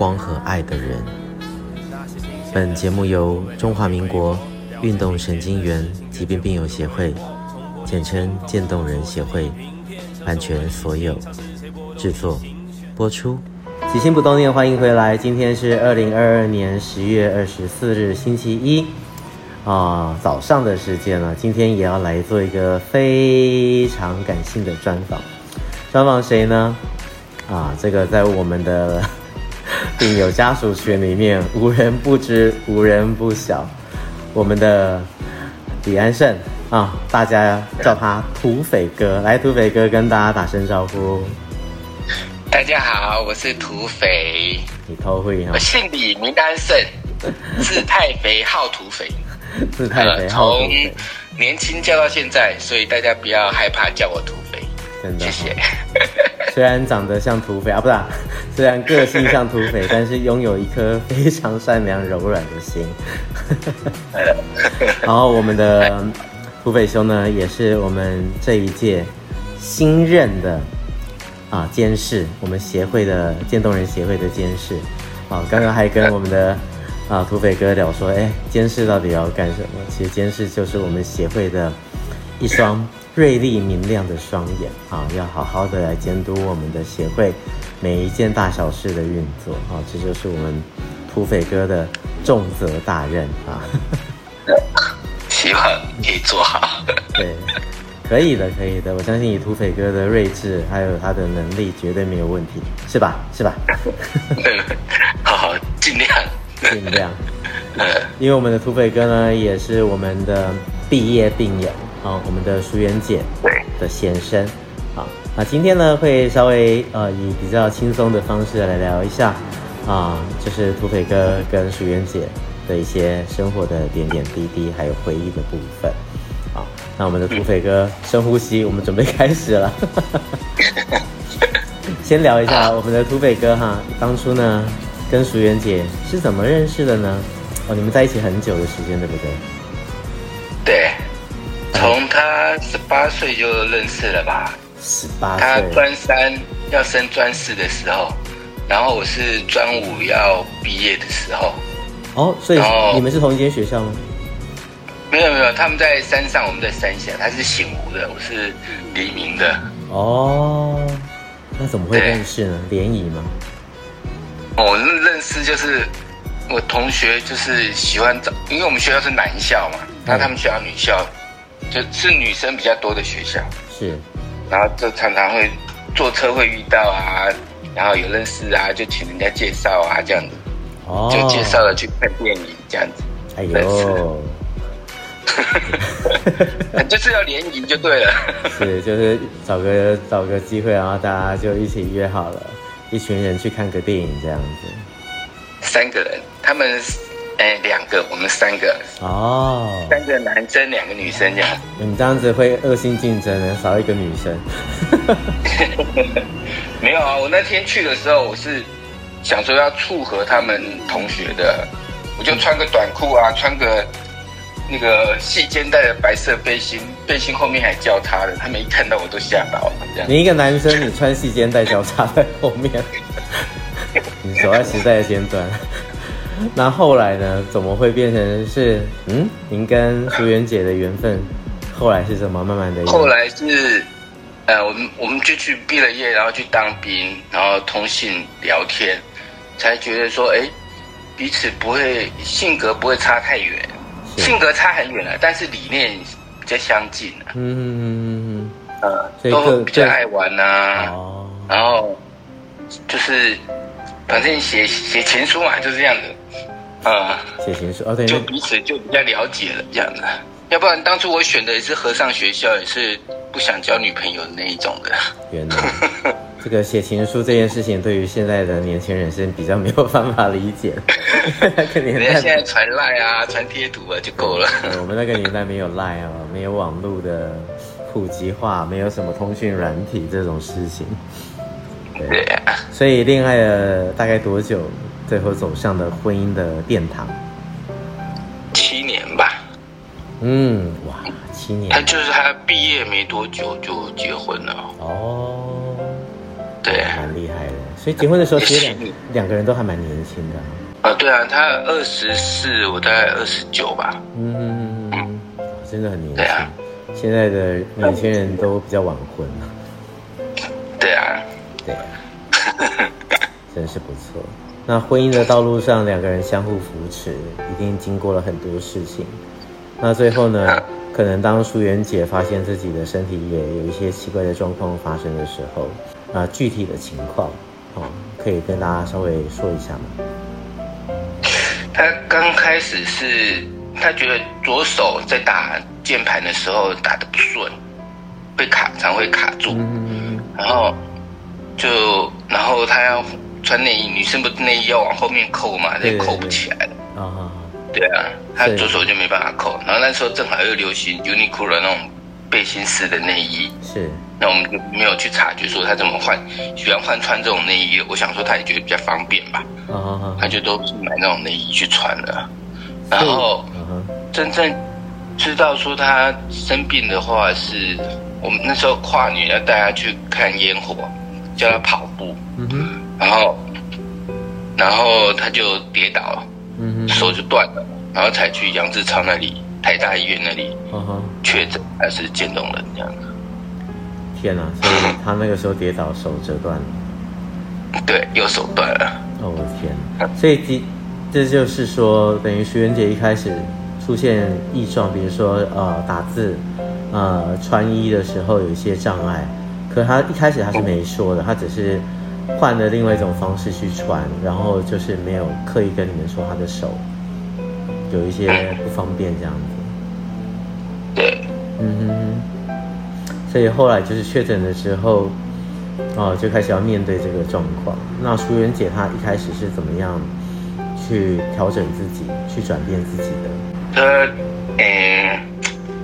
光和爱的人。本节目由中华民国运动神经元疾病病友协会，简称渐冻人协会，版权所有，制作播出。起心不冻念，欢迎回来。今天是二零二二年十月二十四日，星期一啊，早上的时间了。今天也要来做一个非常感性的专访。专访谁呢？啊，这个在我们的。病友家属群里面无人不知，无人不晓。我们的李安胜啊，大家叫他土匪哥。来，土匪哥跟大家打声招呼。大家好，我是土匪。你偷会哈？我姓李，名安胜，字太肥，号土匪。字太肥，号土匪。从年轻叫到现在，所以大家不要害怕叫我土匪。真的，谢谢。虽然长得像土匪啊，不是、啊，虽然个性像土匪，但是拥有一颗非常善良柔软的心。然后我们的土匪兄呢，也是我们这一届新任的啊监事，我们协会的渐冻人协会的监事。啊，刚刚还跟我们的啊土匪哥聊说，哎，监事到底要干什么？其实监事就是我们协会的一双。锐利明亮的双眼啊，要好好的来监督我们的协会每一件大小事的运作啊，这就是我们土匪哥的重责大任啊。希望你做好。对，可以的，可以的，我相信以土匪哥的睿智还有他的能力，绝对没有问题，是吧？是吧？好 好，尽量，尽量。因为我们的土匪哥呢，也是我们的毕业病友。啊，我们的淑媛姐的先生，啊，那今天呢会稍微呃以比较轻松的方式来聊一下，啊，就是土匪哥跟淑媛姐的一些生活的点点滴滴，还有回忆的部分，啊，那我们的土匪哥深呼吸，我们准备开始了，先聊一下我们的土匪哥哈，当初呢跟淑媛姐是怎么认识的呢？哦，你们在一起很久的时间，对不对？对。从他十八岁就认识了吧？十八岁。他专三要升专四的时候，然后我是专五要毕业的时候。哦，所以你们是同一间学校吗？没有没有，他们在山上，我们在山下。他是醒湖的，我是黎明的。哦，那怎么会认识呢？联谊吗？哦，认识就是我同学，就是喜欢找，因为我们学校是男校嘛，那他们学校女校。就是女生比较多的学校，是，然后就常常会坐车会遇到啊，然后有认识啊，就请人家介绍啊，这样子，哦，就介绍了去看电影这样子，哎呦，就是要联谊就对了，是，就是找个找个机会，然后大家就一起约好了，一群人去看个电影这样子，三个人，他们。哎，两个，我们三个哦，三个男生，两个女生这样。你这样子会恶性竞争的，少一个女生。没有啊，我那天去的时候，我是想说要撮合他们同学的，我就穿个短裤啊，穿个那个细肩带的白色背心，背心后面还交叉的，他们一看到我都吓到了。这样，你一个男生，你穿细肩带交叉在后面，你走在时代的尖端。那后来呢？怎么会变成是嗯？您跟淑媛姐的缘分，后来是怎么慢慢的？后来是，呃，我们我们就去毕了业，然后去当兵，然后通信聊天，才觉得说，哎，彼此不会性格不会差太远，性格差很远了，但是理念比较相近了。嗯嗯嗯嗯嗯，都比较爱玩呐、啊，哦，然后就是反正写写情书嘛，就是这样子。啊，写情书哦，对就彼此就比较了解了这样的。要不然当初我选的也是和尚学校，也是不想交女朋友的那一种的。原来，这个写情书这件事情，对于现在的年轻人是比较没有办法理解。那个年代，现在传赖啊，传贴图啊就够了。我们那个年代没有赖啊，没有网络的普及化，没有什么通讯软体这种事情。对，对啊。所以恋爱了大概多久，最后走向了婚姻的殿堂？七年吧。嗯，哇，七年。他就是他毕业没多久就结婚了。哦。对，蛮厉害的。所以结婚的时候，其实两 两个人都还蛮年轻的。啊，对啊，他二十四，我大概二十九吧。嗯嗯嗯，真的很年轻。对啊，现在的年轻人都比较晚婚。对啊，对啊，真是不错。那婚姻的道路上，两个人相互扶持，一定经过了很多事情。那最后呢，可能当淑媛姐发现自己的身体也有一些奇怪的状况发生的时候。啊，具体的情况，哦，可以跟大家稍微说一下吗？他刚开始是，他觉得左手在打键盘的时候打的不顺，会卡，常会卡住，嗯、然后就，然后他要穿内衣，女生不是内衣要往后面扣嘛，也扣不起来了。啊啊，对啊，她左手就没办法扣，然后那时候正好又流行 Uniqlo 那种背心式的内衣，是。那我们就没有去察觉说她怎么换，喜欢换穿这种内衣。我想说她也觉得比较方便吧，她就都是买那种内衣去穿的。然后真正知道说她生病的话，是我们那时候跨年要带他去看烟火，叫他跑步，然后然后他就跌倒了，手就断了，然后才去杨志超那里，台大医院那里确诊还是渐冻人这样子。天呐、啊！所以他那个时候跌倒，手折断了。对，右手断了。哦，我的天！所以这这就是说，等于徐媛姐一开始出现异状，比如说呃打字、呃穿衣的时候有一些障碍，可他一开始他是没说的，他只是换了另外一种方式去穿，然后就是没有刻意跟你们说他的手有一些不方便这样子。对，嗯哼哼。所以后来就是确诊的时候，哦，就开始要面对这个状况。那淑媛姐她一开始是怎么样去调整自己，去转变自己的？呃，嗯，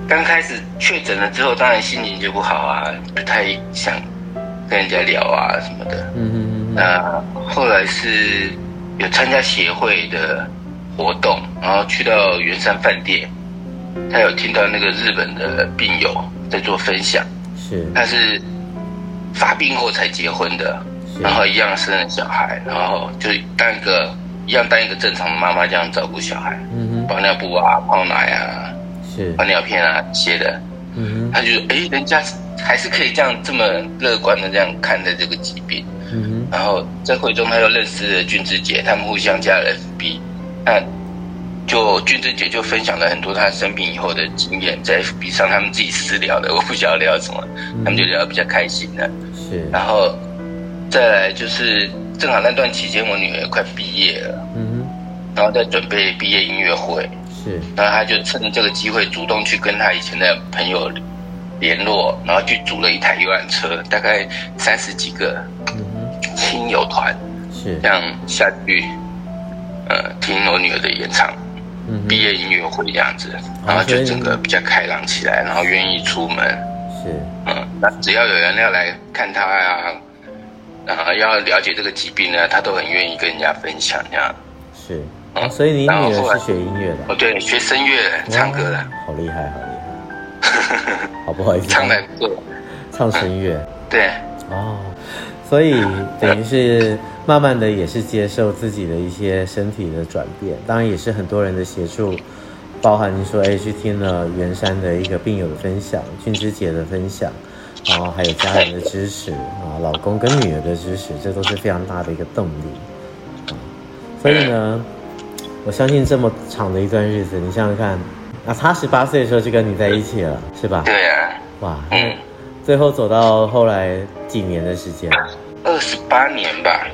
刚开始确诊了之后，当然心情就不好啊，不太想跟人家聊啊什么的。嗯嗯嗯。那后来是有参加协会的活动，然后去到圆山饭店，他有听到那个日本的病友在做分享。是，他是发病后才结婚的，然后一样生了小孩，然后就当一个一样当一个正常的妈妈这样照顾小孩，嗯哼，包尿布啊，泡奶啊，是，换尿片啊这些的，嗯哼，他就说，哎，人家还是可以这样这么乐观的这样看待这个疾病，嗯哼，然后在会中他又认识了俊之姐，他们互相加了 FB，那。就俊之姐就分享了很多她生病以后的经验，在 FB 上他们自己私聊的，我不晓得聊什么，嗯、他们就聊得比较开心的。是，然后再来就是正好那段期间，我女儿快毕业了，嗯，然后在准备毕业音乐会，是，然后他就趁这个机会主动去跟他以前的朋友联络，然后去组了一台游览车，大概三十几个亲友团，是这样下去，呃，听我女儿的演唱。毕业音乐会这样子，然后就整个比较开朗起来，然后愿意出门。是，嗯，那只要有人要来看他呀，然后要了解这个疾病呢，他都很愿意跟人家分享这样。是，嗯，所以你女儿是学音乐的？哦，对，学声乐，唱歌的。好厉害，好厉害。好不好意思？唱的歌，唱声乐。对。哦，所以等于是。慢慢的也是接受自己的一些身体的转变，当然也是很多人的协助，包含你说哎去听了袁山的一个病友的分享，君之姐的分享，然后还有家人的支持啊，老公跟女儿的支持，这都是非常大的一个动力啊。所以呢，我相信这么长的一段日子，你想想看，啊，他十八岁的时候就跟你在一起了，是吧？对啊。哇，嗯，最后走到后来几年的时间？二十八年吧。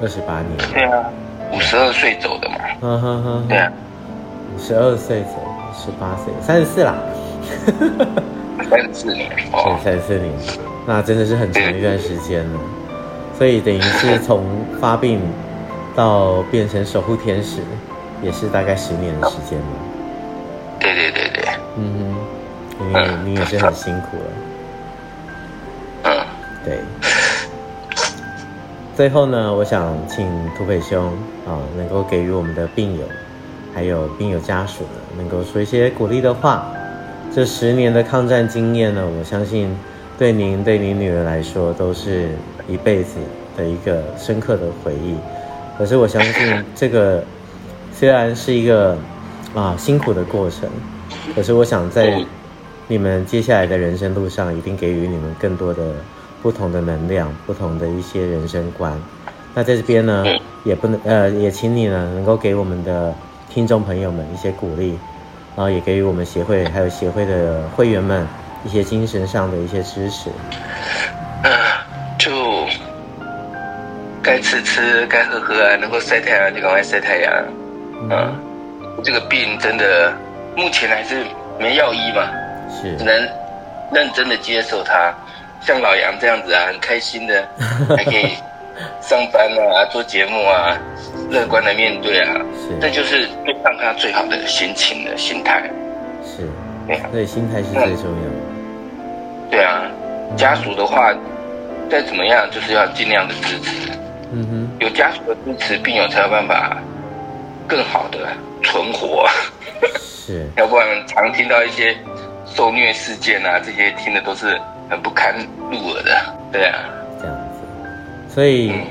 二十八年，对啊，五十二岁走的嘛，嗯哼哼，对啊，五十二岁走，十八岁，三十四啦，三十四年，对，三十四年，那真的是很长一段时间了。所以等于是从发病到变成守护天使，也是大概十年的时间了。对对对对，嗯哼，因为你也是很辛苦了。嗯，对。最后呢，我想请土匪兄啊，能够给予我们的病友，还有病友家属呢，能够说一些鼓励的话。这十年的抗战经验呢，我相信对您、对您女儿来说，都是一辈子的一个深刻的回忆。可是我相信，这个虽然是一个啊辛苦的过程，可是我想在你们接下来的人生路上，一定给予你们更多的。不同的能量，不同的一些人生观。那在这边呢，也不能呃，也请你呢，能够给我们的听众朋友们一些鼓励，然后也给予我们协会还有协会的会员们一些精神上的一些支持。嗯，就该吃吃，该喝喝啊，能够晒太阳就赶快晒太阳。嗯，这个病真的目前还是没药医嘛，是只能认真的接受它。像老杨这样子啊，很开心的，还可以上班啊，做节目啊，乐观的面对啊，是，这就是让他最好的心情的心态。是，对心态是最重要的。嗯、对啊，家属的话，再怎么样，就是要尽量的支持。嗯哼，有家属的支持，病友才有办法更好的存活。是，要不然常听到一些受虐事件啊，这些听的都是。很不堪入耳的，对啊，这样子，所以、嗯、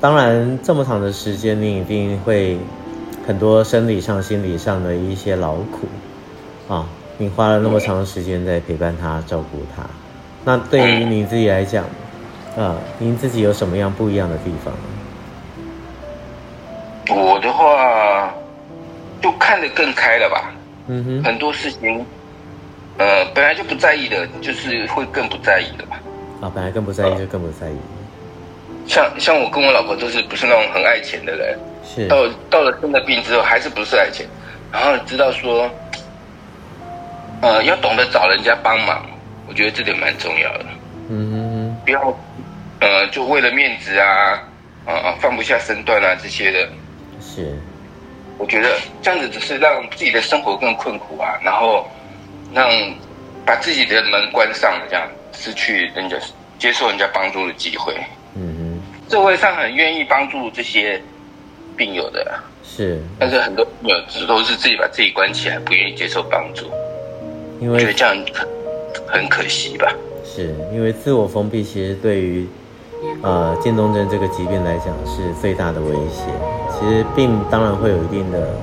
当然这么长的时间，你一定会很多生理上、心理上的一些劳苦啊。你花了那么长的时间在陪伴他、照顾他，那对于你自己来讲，啊，您自己有什么样不一样的地方？看得更开了吧。嗯哼，很多事情。呃，本来就不在意的，就是会更不在意的吧。啊，本来更不在意，就更不在意。像像我跟我老婆都是不是那种很爱钱的人，是到到了生了病之后，还是不是爱钱，然后知道说，呃，要懂得找人家帮忙，我觉得这点蛮重要的。嗯不要，呃，就为了面子啊，啊啊，放不下身段啊这些的。是，我觉得这样子只是让自己的生活更困苦啊，然后。让把自己的门关上了，这样失去人家接受人家帮助的机会。嗯哼，社会上很愿意帮助这些病友的，是，但是很多病友只都是自己把自己关起来，不愿意接受帮助。因为觉得这样很可惜吧？是因为自我封闭，其实对于呃渐冻症这个疾病来讲是最大的威胁。其实病当然会有一定的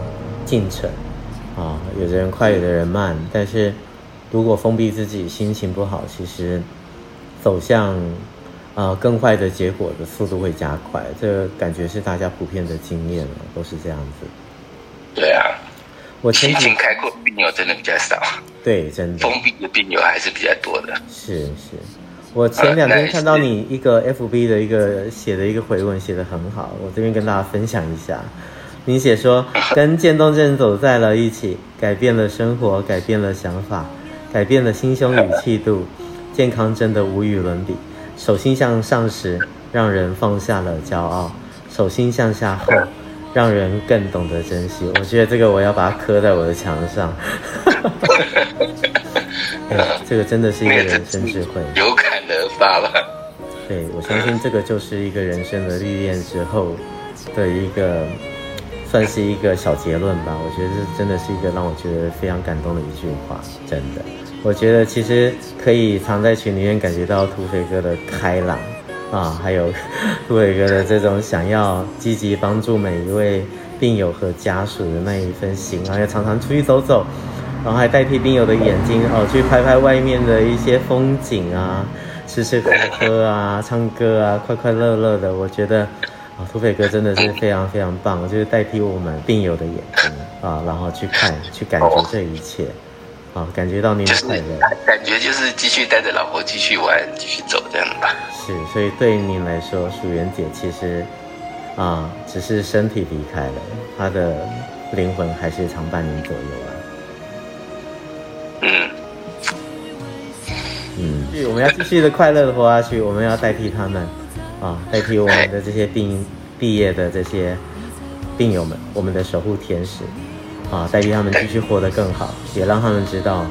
进程。啊，有的人快，有的人慢，但是如果封闭自己，心情不好，其实走向啊、呃、更坏的结果的速度会加快。这个感觉是大家普遍的经验了，都是这样子。对啊，我心情开阔的病友真的比较少。对，真的。封闭的病友还是比较多的。是是，我前两天看到你一个 FB 的一个写的一个回文，写的很好，我这边跟大家分享一下。你写说，跟渐冻症走在了一起，改变了生活，改变了想法，改变了心胸与气度，健康真的无与伦比。手心向上时，让人放下了骄傲；手心向下后，让人更懂得珍惜。我觉得这个我要把它刻在我的墙上。哎，这个真的是一个人生智慧，有感而发吧？对，我相信这个就是一个人生的历练之后的一个。算是一个小结论吧，我觉得这真的是一个让我觉得非常感动的一句话，真的。我觉得其实可以常在群里面感觉到土匪哥的开朗啊，还有 土匪哥的这种想要积极帮助每一位病友和家属的那一份心，然后也常常出去走走，然后还代替病友的眼睛哦，去拍拍外面的一些风景啊，吃吃喝喝啊，唱歌啊，快快乐乐的，我觉得。啊，土匪哥真的是非常非常棒，就是代替我们病友的眼睛啊，然后去看、去感觉这一切，啊，感觉到您的快乐，感觉就是继续带着老婆继续玩、继续走这样吧。是，所以对于您来说，淑媛姐其实啊，只是身体离开了，她的灵魂还是常伴您左右啊。我们要继续的快乐的活下去，我们要代替他们。啊，代替我们的这些病毕业的这些病友们，我们的守护天使啊，代替他们继续活得更好，也让他们知道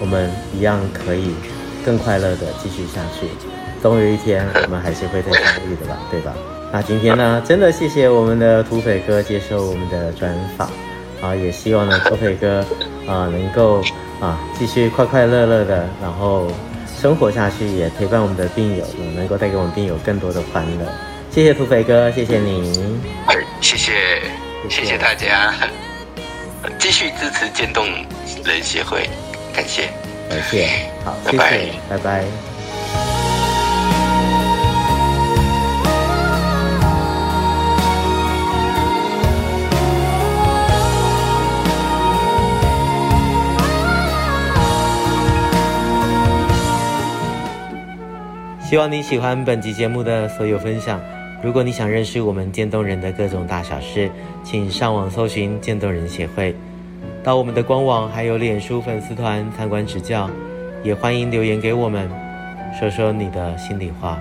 我们一样可以更快乐的继续下去。总有一天，我们还是会再相遇的吧，对吧？那今天呢，真的谢谢我们的土匪哥接受我们的专访啊，也希望呢，土匪哥啊能够啊继续快快乐乐的，然后。生活下去，也陪伴我们的病友，能够带给我们病友更多的欢乐。谢谢土匪哥，谢谢你，谢谢，谢谢。大家，继续支持渐冻人协会，感谢，感谢，好，谢谢，拜拜。希望你喜欢本集节目的所有分享。如果你想认识我们渐冻人的各种大小事，请上网搜寻渐冻人协会，到我们的官网还有脸书粉丝团参观指教。也欢迎留言给我们，说说你的心里话，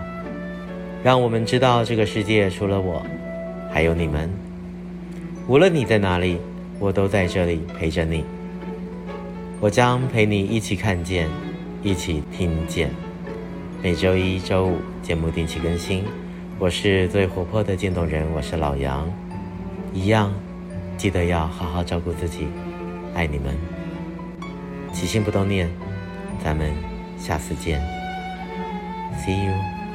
让我们知道这个世界除了我，还有你们。无论你在哪里，我都在这里陪着你。我将陪你一起看见，一起听见。每周一、周五节目定期更新，我是最活泼的渐冻人，我是老杨，一样，记得要好好照顾自己，爱你们，起心动念，咱们下次见，See you。